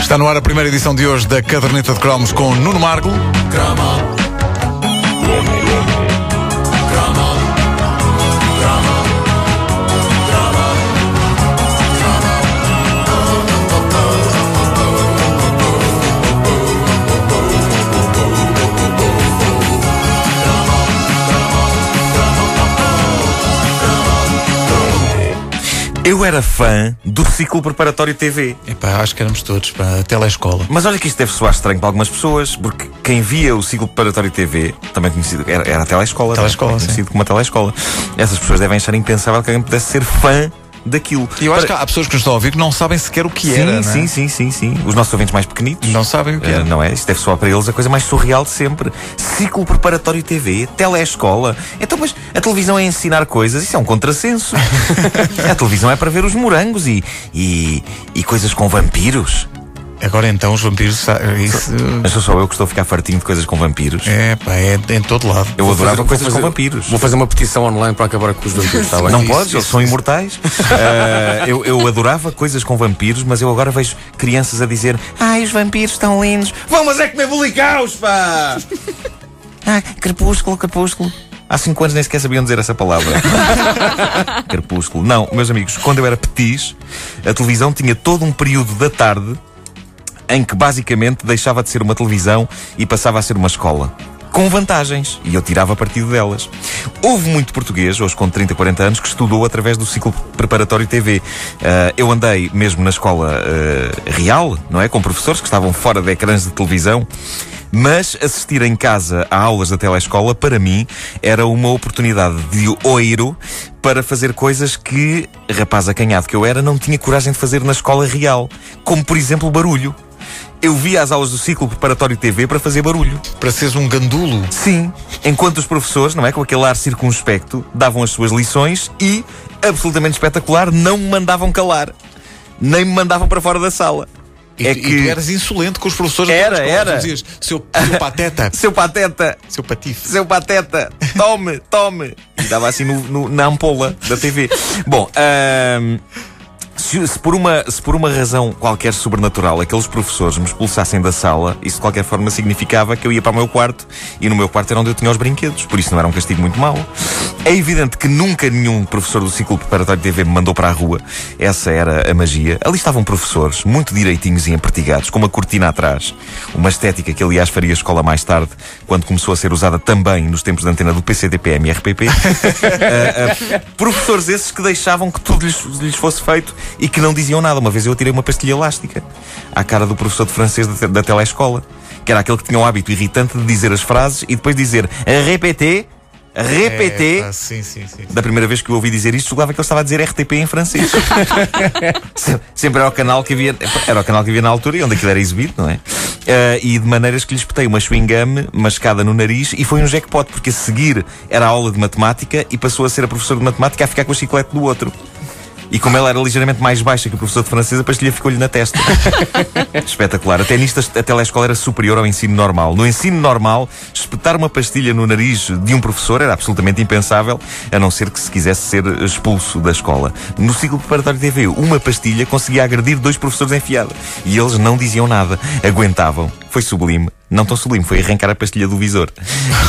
Está no ar a primeira edição de hoje da Caderneta de Cromos com Nuno Margo. Eu era fã do ciclo preparatório TV. Epá, acho que éramos todos para a telescola. Mas olha que isto deve soar estranho para algumas pessoas, porque quem via o ciclo preparatório TV, também conhecido, era, era a telescola, Telescola, sim. conhecido como a telescola. Essas pessoas devem achar impensável que alguém pudesse ser fã daquilo. E eu acho Para- que há pessoas que nos estão a ouvir que não sabem sequer o que sim, era. é? sim, sim, sim, sim. Os nossos ouvintes mais pequenitos. Não sabem o que Eh, era. não é? Isto deve soar para eles a coisa mais surreal de sempre. Ciclo preparatório TV, telescola. Então, mas a televisão é ensinar coisas, isso é um contrassenso. a televisão é para ver os morangos e, e, e coisas com vampiros. Agora então os vampiros. sa- Isso, Mas sou só eu que estou a ficar fartinho de coisas com vampiros. é, pá, é em todo lado. Eu adorava fazer- coisas vou com fazer- vampiros. Vou fazer uma petição online para acabar com os vampiros, está bem? Não Isso, podes, eles são imortais. Ah, eu, eu adorava coisas com vampiros, mas eu agora vejo crianças a dizer: Ai, os vampiros estão lindos. Vão, mas é comer bolicaus, pá! ah, crepúsculo, crepúsculo. Há cinco anos nem sequer sabiam dizer essa palavra. crepúsculo. Não, meus amigos, quando eu era petis, a televisão tinha todo um período da tarde em que basicamente deixava de ser uma televisão e passava a ser uma escola. Com vantagens, e eu tirava partido delas. Houve muito português, hoje com 30, 40 anos, que estudou através do ciclo preparatório TV. Ah, eu andei mesmo na escola ah, real, não é? Com professores que estavam fora de ecrãs de televisão. Mas assistir em casa a aulas da telescola, para mim, era uma oportunidade de oiro para fazer coisas que, rapaz acanhado que eu era, não tinha coragem de fazer na escola real. Como, por exemplo, barulho. Eu via as aulas do ciclo preparatório TV para fazer barulho. Para seres um gandulo. Sim, enquanto os professores, não é? Com aquele ar circunspecto, davam as suas lições e, absolutamente espetacular, não me mandavam calar. Nem me mandavam para fora da sala. E, é e que. tu eras insolente com os professores Era, era. Dizias, seu, seu pateta, Seu pateta, seu patife. seu pateta, tome, tome. E dava assim no- no- na ampola da TV. Bom, ahm, se, se por uma, se por uma razão qualquer sobrenatural aqueles professores me expulsassem da sala, isso de qualquer forma significava que eu ia para o meu quarto e no meu quarto era onde eu tinha os brinquedos. Por isso não era um castigo muito mau. É evidente que nunca nenhum professor do ciclo preparatório TV me mandou para a rua. Essa era a magia. Ali estavam professores, muito direitinhos e empertigados, com uma cortina atrás. Uma estética que, aliás, faria escola mais tarde, quando começou a ser usada também nos tempos da antena do PCDPM e RPP. Ah, ah, professores esses que deixavam que tudo lhes, lhes fosse feito e que não diziam nada. Uma vez eu tirei uma pastilha elástica à cara do professor de francês da, da telescola, que era aquele que tinha o hábito irritante de dizer as frases e depois dizer repetir, repetir. É, sim, sim, sim. Da primeira vez que eu ouvi dizer isto, julgava que ele estava a dizer RTP em francês. Se- Sempre era o canal que havia, era o canal que havia na altura e onde aquilo era exibido, não é? Ah, e de maneiras que lhe espetei uma chewing gum mascada no nariz e foi um jackpot, porque a seguir era a aula de matemática e passou a ser a professora de matemática a ficar com a chiclete do outro. E como ela era ligeiramente mais baixa que o professor de francês, a pastilha ficou-lhe na testa. Espetacular. Até nisto a telescola era superior ao ensino normal. No ensino normal, espetar uma pastilha no nariz de um professor era absolutamente impensável, a não ser que se quisesse ser expulso da escola. No ciclo preparatório de TV, uma pastilha conseguia agredir dois professores enfiada. E eles não diziam nada. Aguentavam. Foi sublime. Não tão sublime, foi arrancar a pastilha do visor.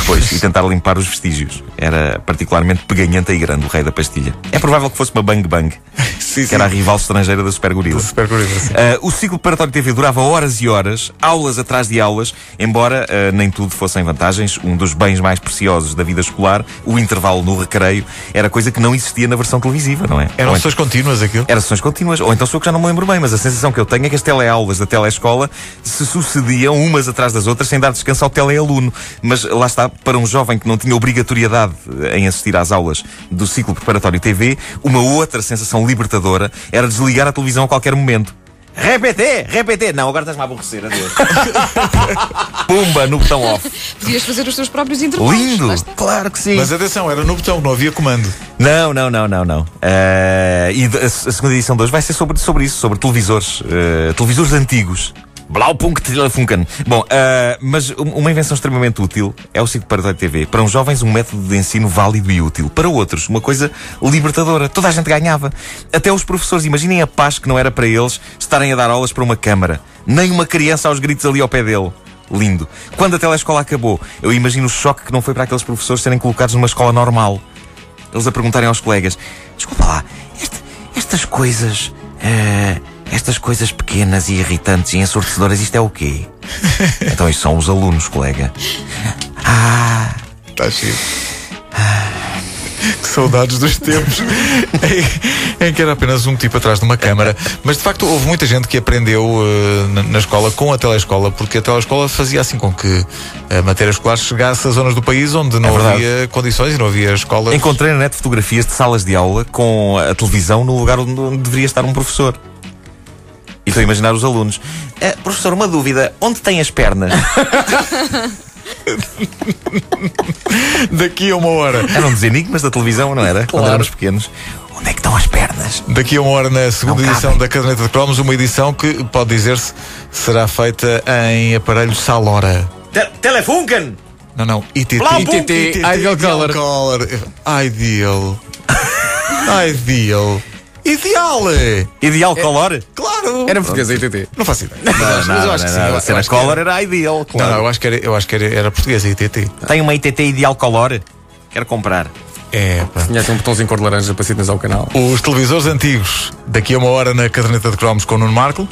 Depois, e tentar limpar os vestígios. Era particularmente peganhenta e grande o rei da pastilha. É provável que fosse uma Bang Bang, Sim, que era a rival estrangeira da Super Gorila. Super sim. Uh, o ciclo preparatório TV durava horas e horas, aulas atrás de aulas, embora uh, nem tudo fossem vantagens. Um dos bens mais preciosos da vida escolar, o intervalo no recreio, era coisa que não existia na versão televisiva, não é? Eram Ou sessões contínuas aquilo. era sessões contínuas, ou então sou eu que já não me lembro bem, mas a sensação que eu tenho é que as teleaulas da telescola se sucediam umas atrás das outras sem dar descanso ao telealuno. Mas lá está, para um jovem que não tinha obrigatoriedade eh, em assistir às aulas do ciclo preparatório TV, uma outra sensação libertadora era desligar a televisão a qualquer momento. Repete, repete. Não, agora estás-me a aborrecer, adeus. Pumba, no botão off. Podias fazer os teus próprios intervalos. Lindo! Claro que sim. Mas atenção, era no botão, não havia comando. Não, não, não, não, não. Eh, e a, a segunda edição de hoje vai ser sobre, sobre isso, sobre televisores. eh, televisores antigos. Blaupunkt Telefunken. Bom, ah, mas um- uma invenção extremamente útil é o Circo para a TV. Para uns jovens, um método de ensino válido e útil. Para outros, uma coisa libertadora. Toda a gente ganhava. Até os professores, imaginem a paz que não era para eles estarem a dar aulas para uma câmara. Nem uma criança aos gritos ali ao pé dele. Lindo. Quando a telescola acabou, eu imagino o choque que não foi para aqueles professores serem colocados numa escola normal. Eles a perguntarem aos colegas: Desculpa lá, esta- estas coisas. eh, estas coisas pequenas e irritantes e ensurdecedoras, isto é o quê? então, isto são os alunos, colega. Ah, Está cheio. Que saudades dos tempos em, em que era apenas um tipo atrás de uma câmara. Mas de facto houve muita gente que aprendeu eh, na, na escola com a telescola, porque a telescola fazia assim com que a matéria escolar chegasse a zonas do país onde não É havia condições e não havia escolas. encontrei na net fotografias de salas de aula com a televisão no lugar onde deveria estar um professor. E estou a imaginar os alunos. "Eh, professor, uma dúvida: onde tem as pernas? Daqui a uma hora. Eram dos enigmas da televisão, não era? Quando éramos pequenos. Onde é que estão as pernas? Daqui a uma hora na segunda Não edição da Caderneta de Cromos, uma edição que pode dizer-se será feita em aparelho Salora. Te Telefunken! Não, não, ITT. ITT, Ideal. Color. Ideal. Ideal. Ideal! Ideal color? Claro! Era português, a ITT. Não faço ideia. Não, Mas eu acho que sim. eu- acho que color era. era ideal, Não, claro. não, eu acho que era, eu acho que era, era português, a ITT. Tem uma ITT Ideal Color? Quero comprar. É, pá. Tinha assim um botãozinho cor de laranja para sintonizar o canal. Os televisores antigos, daqui a uma hora na caderneta de cromos com o Nuno Marco.